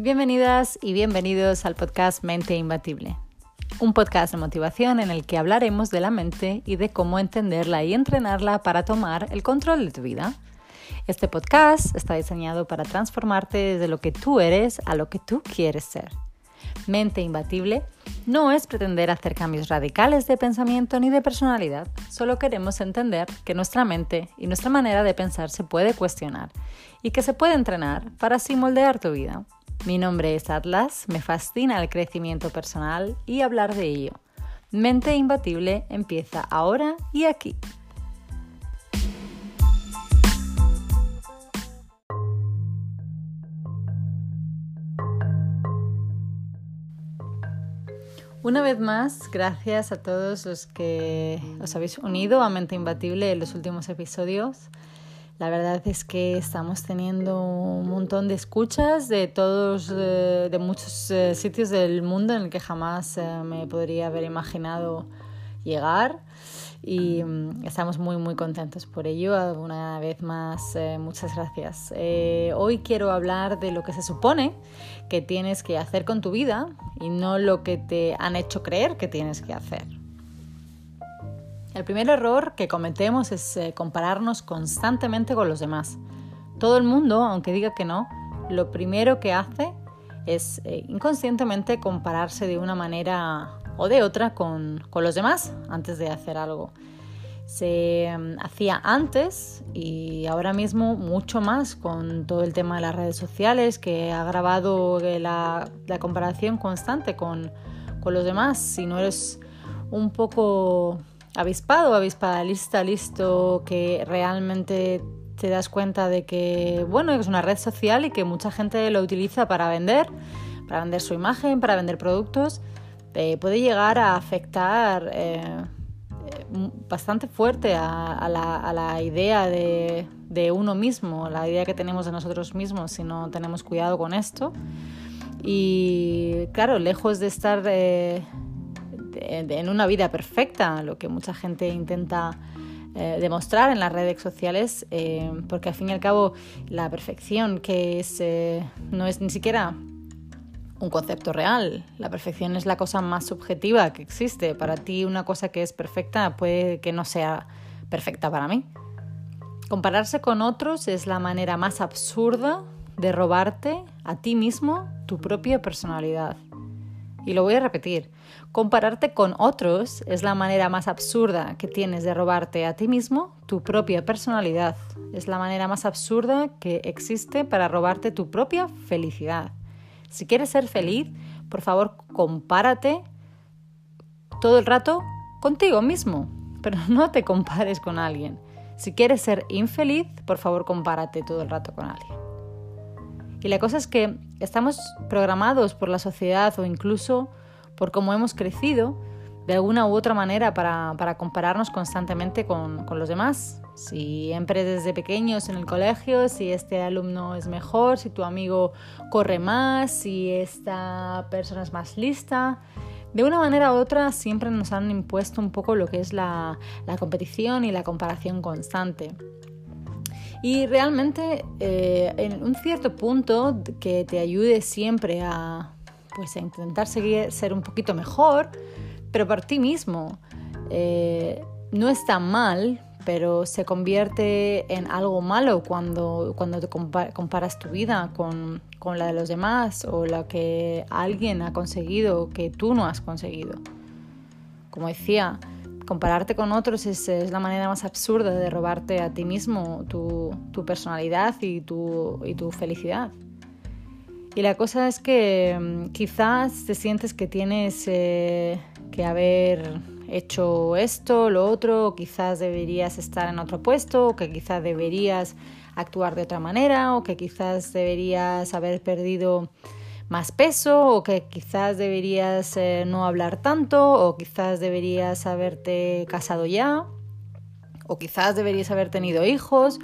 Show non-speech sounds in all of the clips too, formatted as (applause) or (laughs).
Bienvenidas y bienvenidos al podcast Mente Imbatible, un podcast de motivación en el que hablaremos de la mente y de cómo entenderla y entrenarla para tomar el control de tu vida. Este podcast está diseñado para transformarte desde lo que tú eres a lo que tú quieres ser. Mente imbatible no es pretender hacer cambios radicales de pensamiento ni de personalidad, solo queremos entender que nuestra mente y nuestra manera de pensar se puede cuestionar y que se puede entrenar para así moldear tu vida. Mi nombre es Atlas, me fascina el crecimiento personal y hablar de ello. Mente Imbatible empieza ahora y aquí. Una vez más, gracias a todos los que os habéis unido a Mente Imbatible en los últimos episodios. La verdad es que estamos teniendo un montón de escuchas de todos, eh, de muchos eh, sitios del mundo en el que jamás eh, me podría haber imaginado llegar y mm, estamos muy muy contentos por ello. Una vez más, muchas gracias. hoy quiero hablar de lo que se supone que tienes que hacer con tu vida y no lo que te han hecho creer que tienes que hacer. El primer error que cometemos es eh, compararnos constantemente con los demás. Todo el mundo, aunque diga que no, lo primero que hace es eh, inconscientemente compararse de una manera o de otra con, los demás antes de hacer algo. Se mm, hacía antes y ahora mismo mucho más con todo el tema de las redes sociales que ha grabado eh, la, comparación constante con, con los demás. Si no eres un poco avispado, avispada, lista, listo, que realmente te das cuenta de que, bueno, es una red social y que mucha gente lo utiliza para vender, para vender su imagen, para vender productos, eh, puede llegar a afectar eh, eh, bastante fuerte a, la, idea de, uno mismo, la idea que tenemos de nosotros mismos si no tenemos cuidado con esto. Y claro, lejos de estar en una vida perfecta, lo que mucha gente intenta eh, demostrar en las redes sociales, eh, porque al fin y al cabo la perfección que es, eh, no es ni siquiera un concepto real. La perfección es la cosa más subjetiva que existe. Para ti una cosa que es perfecta puede que no sea perfecta para mí. Compararse con otros es la manera más absurda de robarte a ti mismo tu propia personalidad. Y lo voy a repetir. Compararte con otros es la manera más absurda que tienes de robarte a ti mismo tu propia personalidad. Es la manera más absurda que existe para robarte tu propia felicidad. Si quieres ser feliz, por favor, compárate todo el rato contigo mismo, pero (laughs) no te compares con alguien. Si quieres ser infeliz, por favor, compárate todo el rato con alguien. Y la cosa es que estamos programados por la sociedad o incluso por cómo hemos crecido de alguna u otra manera para, compararnos constantemente con, los demás. Siempre desde pequeños en el colegio, si este alumno es mejor, si tu amigo corre más, si esta persona es más lista. De una manera u otra siempre nos han impuesto un poco lo que es la, competición y la comparación constante. Y realmente eh, en un cierto punto que te ayude siempre a, pues a intentar seguir, ser un poquito mejor, pero por ti mismo. Eh, no está mal, pero se convierte en algo malo cuando, cuando comparas tu vida con, con, la de los demás o la que alguien ha conseguido que tú no has conseguido. Como decía, compararte con otros es, la manera más absurda de robarte a ti mismo tu, tu personalidad y tu, y tu felicidad. Y la cosa es que mm, quizás te sientes que tienes eh, que haber hecho esto, lo otro, o quizás deberías estar en otro puesto, o que quizás deberías actuar de otra manera, o que quizás deberías haber perdido más peso, o que quizás deberías eh, no hablar tanto, o quizás deberías haberte casado ya, o quizás deberías haber tenido hijos,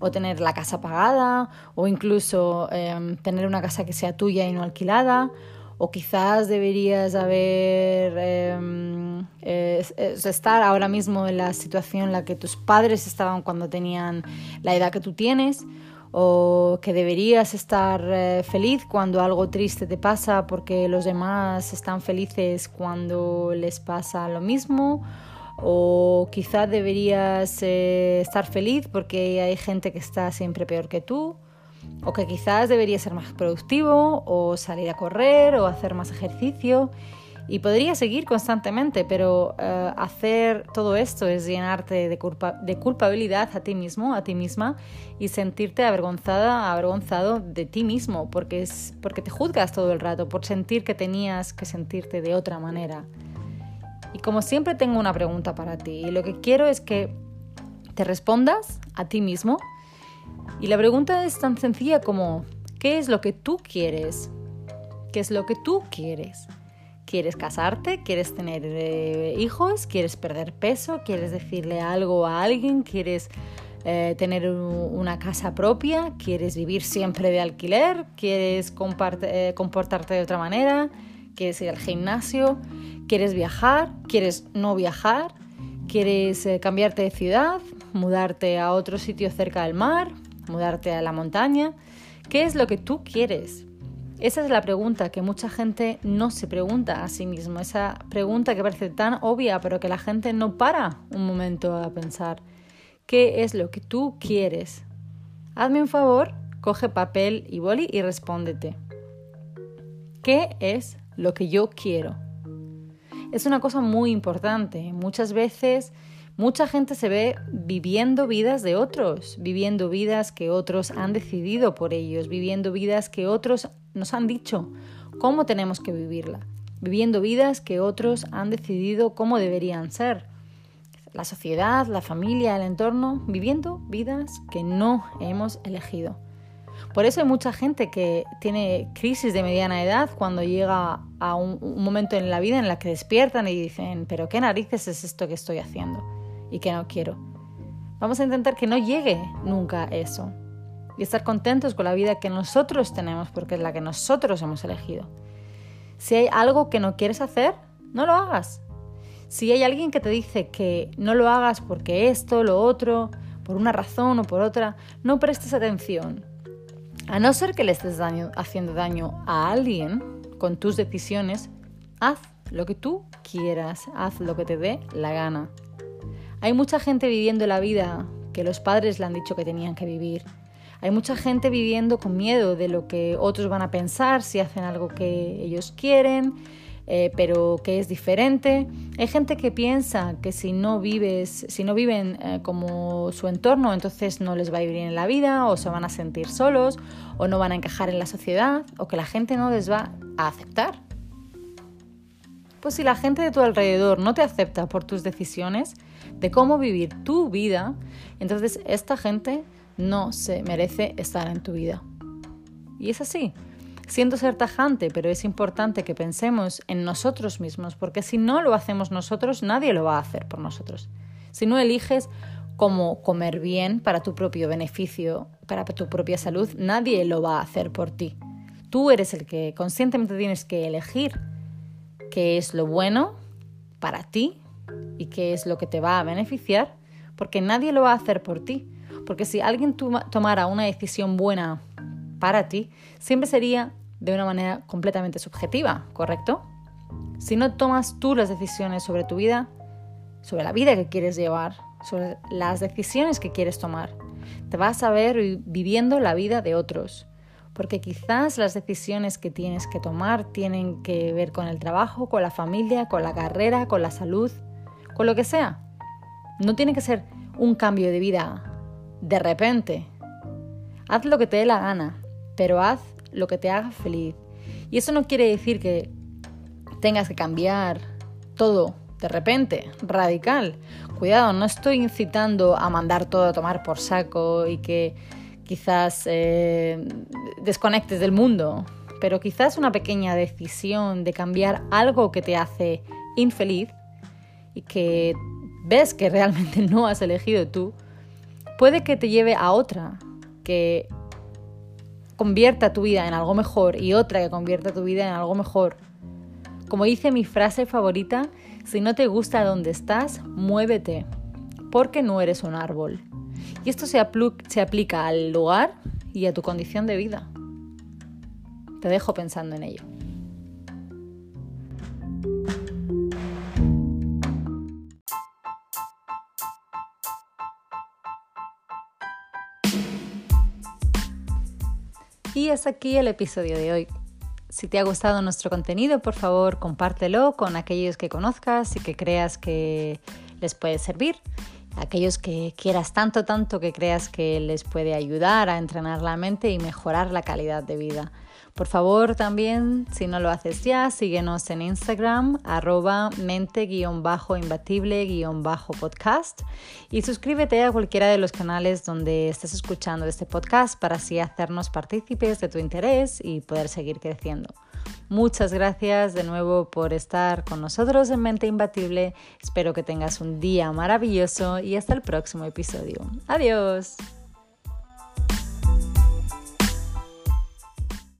o tener la casa pagada o incluso em, tener una casa que sea tuya y no alquilada o quizás deberías haber em, estar ahora mismo en la situación en la que tus padres estaban cuando tenían la edad que tú tienes o que deberías estar eh, feliz cuando algo triste te pasa porque los demás están felices cuando les pasa lo mismo o quizás deberías eh, estar feliz porque hay gente que está siempre peor que tú o que quizás deberías ser más productivo o salir a correr o hacer más ejercicio y podría seguir constantemente, pero eh, hacer todo esto es llenarte de, de, culpabilidad a ti mismo, a ti misma, y sentirte avergonzada, avergonzado de ti mismo, porque, es, porque te juzgas todo el rato, por sentir que tenías que sentirte de otra manera. Y como siempre tengo una pregunta para ti, y lo que quiero es que te respondas a ti mismo. Y la pregunta es tan sencilla como, ¿qué es lo que tú quieres? ¿Qué es lo que tú quieres? ¿Quieres casarte? ¿Quieres tener eh, hijos? ¿Quieres perder peso? ¿Quieres decirle algo a alguien? ¿Quieres eh, tener una casa propia? ¿Quieres vivir siempre de alquiler? ¿Quieres eh, comportarte de otra manera? ¿Quieres ir al gimnasio? ¿Quieres viajar? ¿Quieres no viajar? ¿Quieres cambiarte de ciudad? ¿Mudarte a otro sitio cerca del mar? ¿Mudarte a la montaña? ¿Qué es lo que tú quieres? Esa es la pregunta que mucha gente no se pregunta a sí mismo, esa pregunta que parece tan obvia, pero que la gente no para un momento a pensar. ¿Qué es lo que tú quieres? Hazme un favor, coge papel y boli y respóndete. ¿Qué es lo que yo quiero? Es una cosa muy importante. Muchas veces Mucha gente se ve viviendo vidas de otros, viviendo vidas que otros han decidido por ellos, viviendo vidas que otros nos han dicho cómo tenemos que vivirla, viviendo vidas que otros han decidido cómo deberían ser. La sociedad, la familia, el entorno, viviendo vidas que no hemos elegido. Por eso hay mucha gente que tiene crisis de mediana edad cuando llega a un, momento en la vida en la que despiertan y dicen, pero qué narices es esto que estoy haciendo y que no quiero. Vamos a intentar que no llegue nunca eso y estar contentos con la vida que nosotros tenemos porque es la que nosotros hemos elegido. Si hay algo que no quieres hacer, no lo hagas. Si hay alguien que te dice que no lo hagas porque esto, lo otro, por una razón o por otra, no prestes atención. A no ser que le estés haciendo daño a alguien con tus decisiones, haz lo que tú quieras, haz lo que te dé la gana. Hay mucha gente viviendo la vida que los padres le han dicho que tenían que vivir. Hay mucha gente viviendo con miedo de lo que otros van a pensar si hacen algo que ellos quieren, eh, pero que es diferente. Hay gente que piensa que si no vives, si no viven eh, como su entorno, entonces no les va a ir bien en la vida, o se van a sentir solos, o no van a encajar en la sociedad, o que la gente no les va a aceptar. Pues si la gente de tu alrededor no te acepta por tus decisiones de cómo vivir tu vida, entonces esta gente no se merece estar en tu vida. Y es así. Siento ser tajante, pero es importante que pensemos en nosotros mismos, porque si no lo hacemos nosotros, nadie lo va a hacer por nosotros. Si no eliges cómo comer bien para tu propio beneficio, para tu propia salud, nadie lo va a hacer por ti. Tú eres el que conscientemente tienes que elegir qué es lo bueno para ti y qué es lo que te va a beneficiar, porque nadie lo va a hacer por ti. Porque si alguien tomara una decisión buena para ti, siempre sería de una manera completamente subjetiva, ¿correcto? Si no tomas tú las decisiones sobre tu vida, sobre la vida que quieres llevar, sobre las decisiones que quieres tomar, te vas a ver viviendo la vida de otros porque quizás las decisiones que tienes que tomar tienen que ver con el trabajo, con la familia, con la carrera, con la salud, con lo que sea. No tiene que ser un cambio de vida de repente. Haz lo que te dé la gana, pero haz lo que te haga feliz. Y eso no quiere decir que tengas que cambiar todo de repente, radical. Cuidado, no estoy incitando a mandar todo a tomar por saco y que quizás eh, desconectes del mundo, pero quizás una pequeña decisión de cambiar algo que te hace infeliz y que ves que realmente (laughs) no has elegido tú, puede que te lleve a otra que convierta tu vida en algo mejor y otra que convierta tu vida en algo mejor. Como dice mi frase favorita, si no te gusta donde estás, muévete, porque no eres un árbol. Y esto se, aplica al lugar y a tu condición de vida. Te dejo pensando en ello. Y es aquí el episodio de hoy. Si te ha gustado nuestro contenido, por favor, compártelo con aquellos que conozcas y que creas que les puede servir. Aquellos que quieras tanto, tanto que creas que les puede ayudar a entrenar la mente y mejorar la calidad de vida. Por favor, también, si no lo haces ya, síguenos en Instagram, arroba mente-imbatible-podcast y suscríbete a cualquiera de los canales donde estés escuchando este podcast para así hacernos partícipes de tu interés y poder seguir creciendo. Muchas gracias de nuevo por estar con nosotros en Mente Imbatible. Espero que tengas un día maravilloso y hasta el próximo episodio. Adiós.